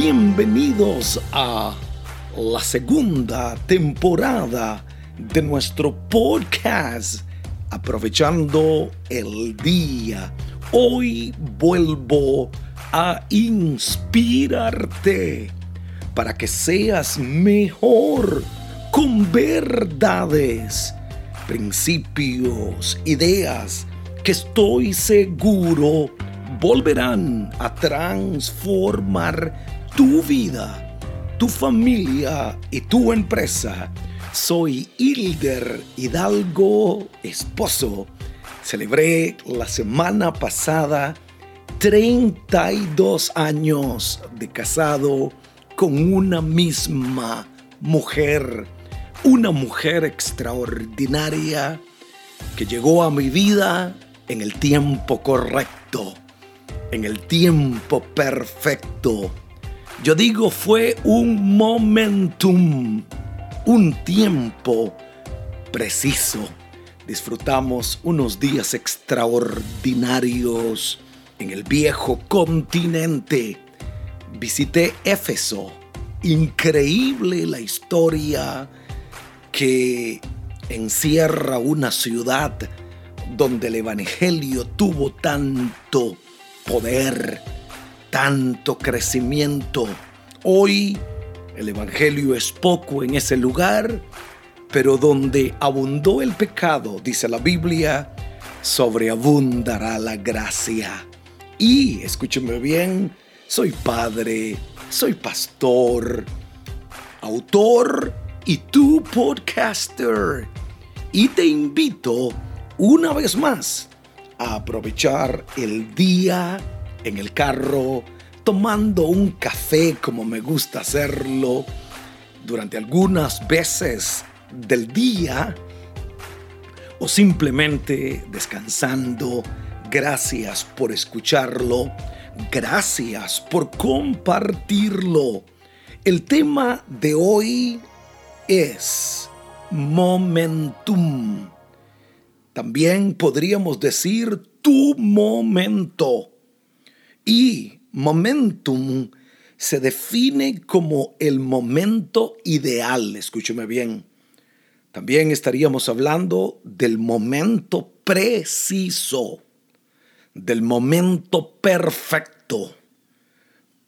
bienvenidos a la segunda temporada de nuestro podcast Aprovechando el Día. Hoy vuelvo a inspirarte para que seas mejor con verdades, principios, ideas que estoy seguro volverán a transformar tu vida, tu familia y tu empresa. Soy Hilder Hidalgo, esposo. Celebré la semana pasada 32 años de casado con una misma mujer. Una mujer extraordinaria que llegó a mi vida en el tiempo correcto, en el tiempo perfecto yo digo, fue un momentum, un tiempo preciso. Disfrutamos unos días extraordinarios en el viejo continente. Visité Éfeso. Increíble la historia que encierra una ciudad donde el Evangelio tuvo tanto poder tanto crecimiento. Hoy el Evangelio es poco en ese lugar, pero donde abundó el pecado, dice la Biblia, sobreabundará la gracia. Y, escúcheme bien, soy padre, soy pastor, autor y tu podcaster. Y te invito una vez más a aprovechar el día en el carro, tomando un café como me gusta hacerlo durante algunas veces del día o simplemente descansando. Gracias por escucharlo. Gracias por compartirlo. El tema de hoy es momentum. También podríamos decir tu momento. Y momentum se define como el momento ideal, escúcheme bien. También estaríamos hablando del momento preciso, del momento perfecto,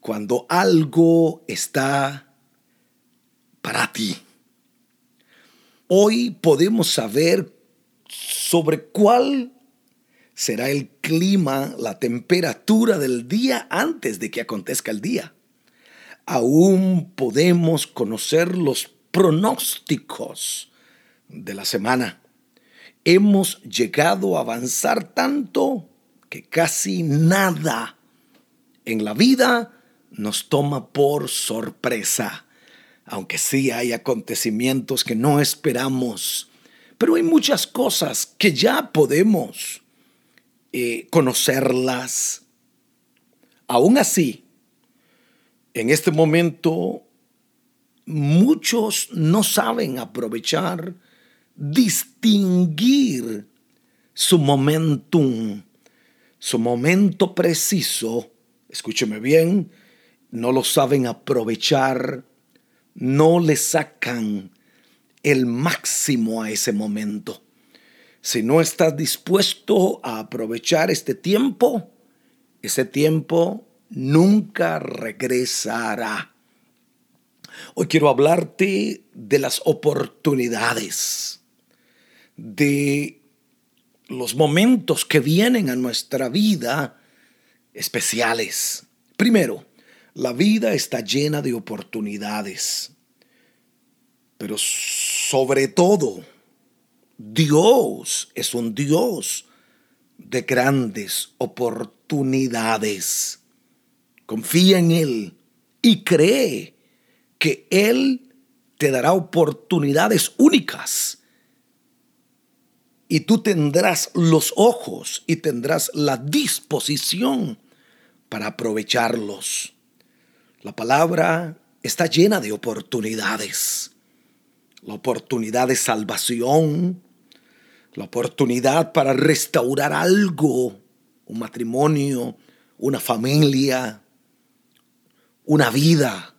cuando algo está para ti. Hoy podemos saber sobre cuál será el clima, la temperatura del día antes de que acontezca el día. Aún podemos conocer los pronósticos de la semana. Hemos llegado a avanzar tanto que casi nada en la vida nos toma por sorpresa, aunque sí hay acontecimientos que no esperamos, pero hay muchas cosas que ya podemos eh, conocerlas. Aún así, en este momento, muchos no saben aprovechar, distinguir su momentum, su momento preciso. Escúcheme bien, no lo saben aprovechar, no le sacan el máximo a ese momento. Si no estás dispuesto a aprovechar este tiempo, ese tiempo nunca regresará. Hoy quiero hablarte de las oportunidades, de los momentos que vienen a nuestra vida especiales. Primero, la vida está llena de oportunidades, pero sobre todo, Dios es un Dios de grandes oportunidades. Confía en Él y cree que Él te dará oportunidades únicas. Y tú tendrás los ojos y tendrás la disposición para aprovecharlos. La palabra está llena de oportunidades. La oportunidad de salvación, la oportunidad para restaurar algo, un matrimonio, una familia, una vida,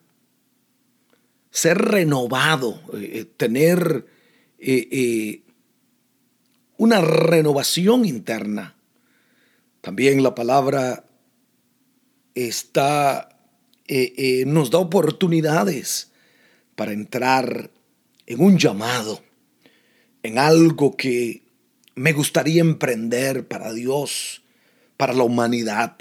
ser renovado, eh, eh, tener eh, una renovación interna. También la palabra está, nos da oportunidades para entrar en un llamado, en algo que me gustaría emprender para Dios, para la humanidad.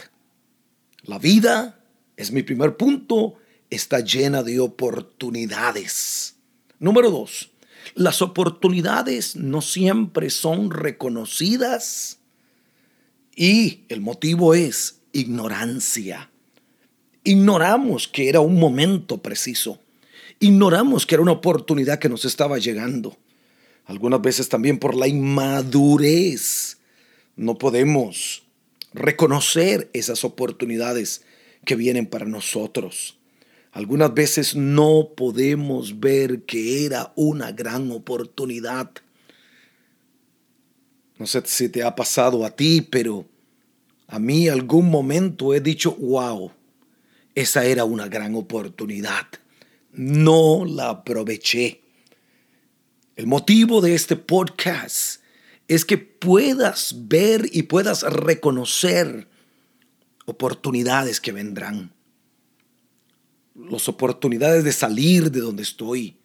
La vida, es mi primer punto, está llena de oportunidades. Número dos, las oportunidades no siempre son reconocidas y el motivo es ignorancia. Ignoramos que era un momento preciso. Ignoramos que era una oportunidad que nos estaba llegando. Algunas veces también por la inmadurez no podemos reconocer esas oportunidades que vienen para nosotros. Algunas veces no podemos ver que era una gran oportunidad. No sé si te ha pasado a ti, pero a mí algún momento he dicho, wow, esa era una gran oportunidad. No la aproveché. El motivo de este podcast es que puedas ver y puedas reconocer oportunidades que vendrán. Las oportunidades de salir de donde estoy,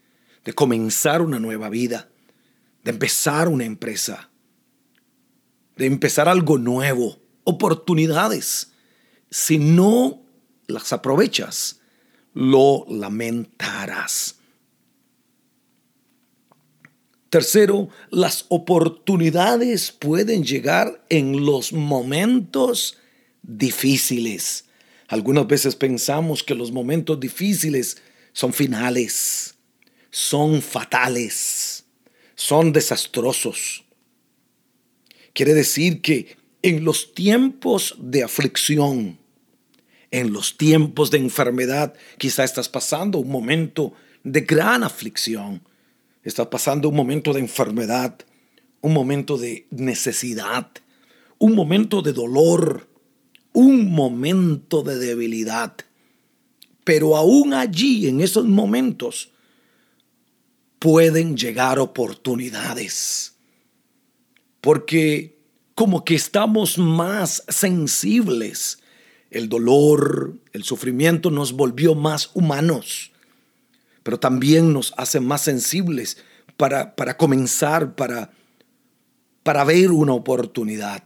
de comenzar una nueva vida, de empezar una empresa, de empezar algo nuevo, oportunidades. Si no las aprovechas, lo lamentarás. Tercero, las oportunidades pueden llegar en los momentos difíciles. Algunas veces pensamos que los momentos difíciles son finales, son fatales, son desastrosos. Quiere decir que en los tiempos de aflicción, en los tiempos de enfermedad, quizá estás pasando un momento de gran aflicción, estás pasando un momento de enfermedad, un momento de necesidad, un momento de dolor, un momento de debilidad. Pero aún allí, en esos momentos, pueden llegar oportunidades. Porque como que estamos más sensibles. El dolor, el sufrimiento nos volvió más humanos, pero también nos hace más sensibles para, para comenzar, para, para ver una oportunidad.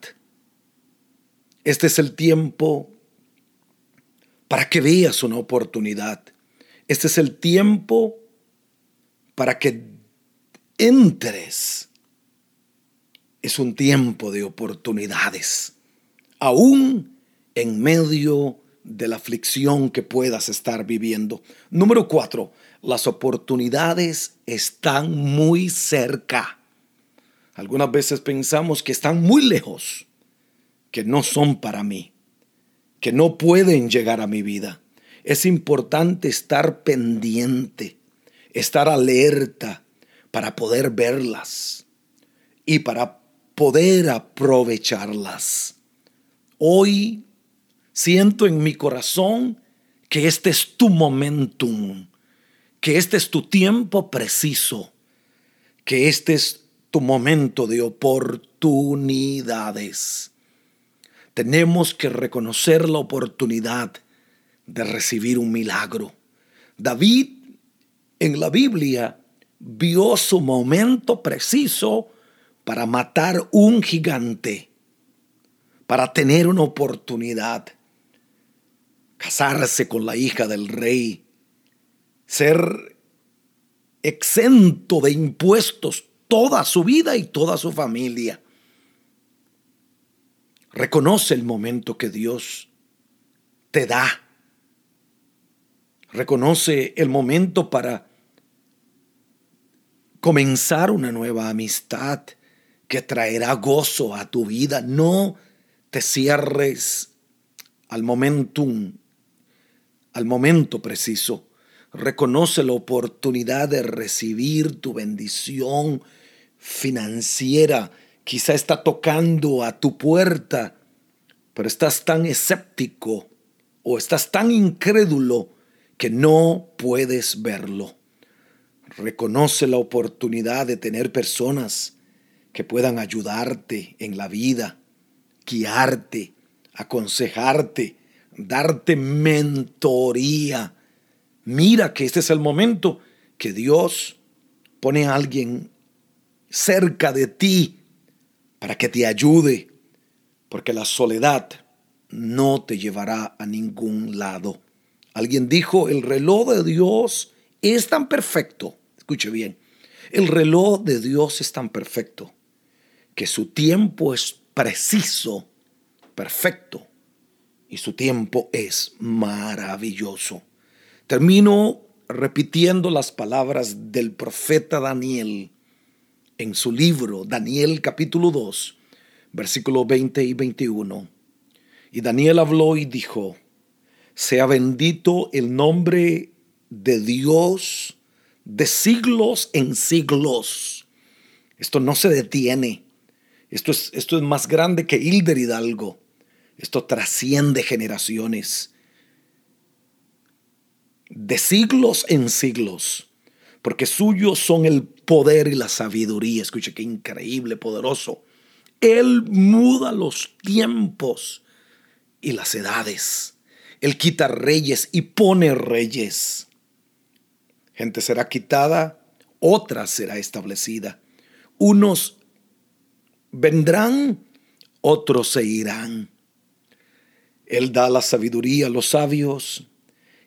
Este es el tiempo para que veas una oportunidad. Este es el tiempo para que entres. Es un tiempo de oportunidades, aún en medio de la aflicción que puedas estar viviendo. Número cuatro, las oportunidades están muy cerca. Algunas veces pensamos que están muy lejos que no son para mí, que no pueden llegar a mi vida. Es importante estar pendiente, estar alerta para poder verlas y para poder aprovecharlas. Hoy siento en mi corazón que este es tu momentum, que este es tu tiempo preciso, que este es tu momento de oportunidades tenemos que reconocer la oportunidad de recibir un milagro. David en la Biblia vio su momento preciso para matar un gigante, para tener una oportunidad, casarse con la hija del rey, ser exento de impuestos toda su vida y toda su familia. Reconoce el momento que Dios te da. Reconoce el momento para comenzar una nueva amistad que traerá gozo a tu vida. No te cierres al momentum, al momento preciso. Reconoce la oportunidad de recibir tu bendición financiera quizá está tocando a tu puerta, pero estás tan escéptico o estás tan incrédulo que no puedes verlo. Reconoce la oportunidad de tener personas que puedan ayudarte en la vida, guiarte, aconsejarte, darte mentoría. Mira que este es el momento que Dios pone a alguien cerca de ti para que te ayude, porque la soledad no te llevará a ningún lado. Alguien dijo, el reloj de Dios es tan perfecto, escuche bien, el reloj de Dios es tan perfecto que su tiempo es preciso, perfecto, y su tiempo es maravilloso. Termino repitiendo las palabras del profeta Daniel en su libro, Daniel capítulo 2, versículos 20 y 21. Y Daniel habló y dijo, sea bendito el nombre de Dios de siglos en siglos. Esto no se detiene. Esto es, esto es más grande que Hilder Hidalgo. Esto trasciende generaciones. De siglos en siglos. Porque suyos son el poder y la sabiduría. Escuche qué increíble, poderoso. Él muda los tiempos y las edades. Él quita reyes y pone reyes. Gente será quitada, otra será establecida. Unos vendrán, otros se irán. Él da la sabiduría a los sabios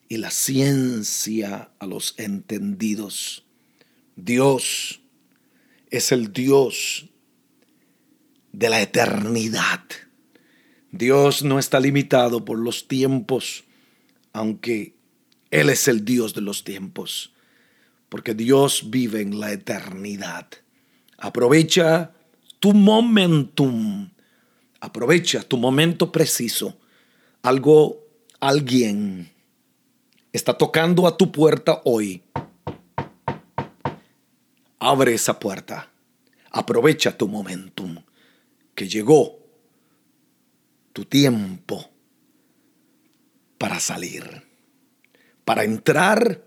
y la ciencia a los entendidos. Dios es el Dios de la eternidad. Dios no está limitado por los tiempos, aunque Él es el Dios de los tiempos, porque Dios vive en la eternidad. Aprovecha tu momentum, aprovecha tu momento preciso. Algo, alguien está tocando a tu puerta hoy Abre esa puerta. Aprovecha tu momentum, que llegó tu tiempo para salir, para entrar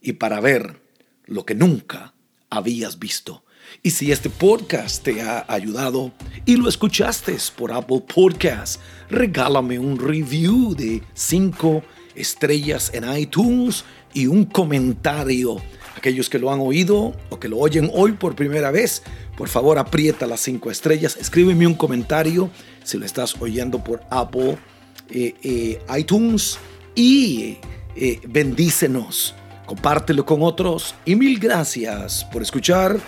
y para ver lo que nunca habías visto. Y si este podcast te ha ayudado y lo escuchaste por Apple Podcast, regálame un review de 5 estrellas en iTunes y un comentario Aquellos que lo han oído o que lo oyen hoy por primera vez, por favor aprieta las cinco estrellas, escríbeme un comentario si lo estás oyendo por Apple, eh, eh, iTunes y eh, bendícenos, compártelo con otros y mil gracias por escuchar.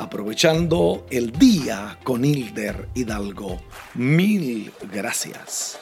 Aprovechando el día con Hilder Hidalgo. Mil gracias.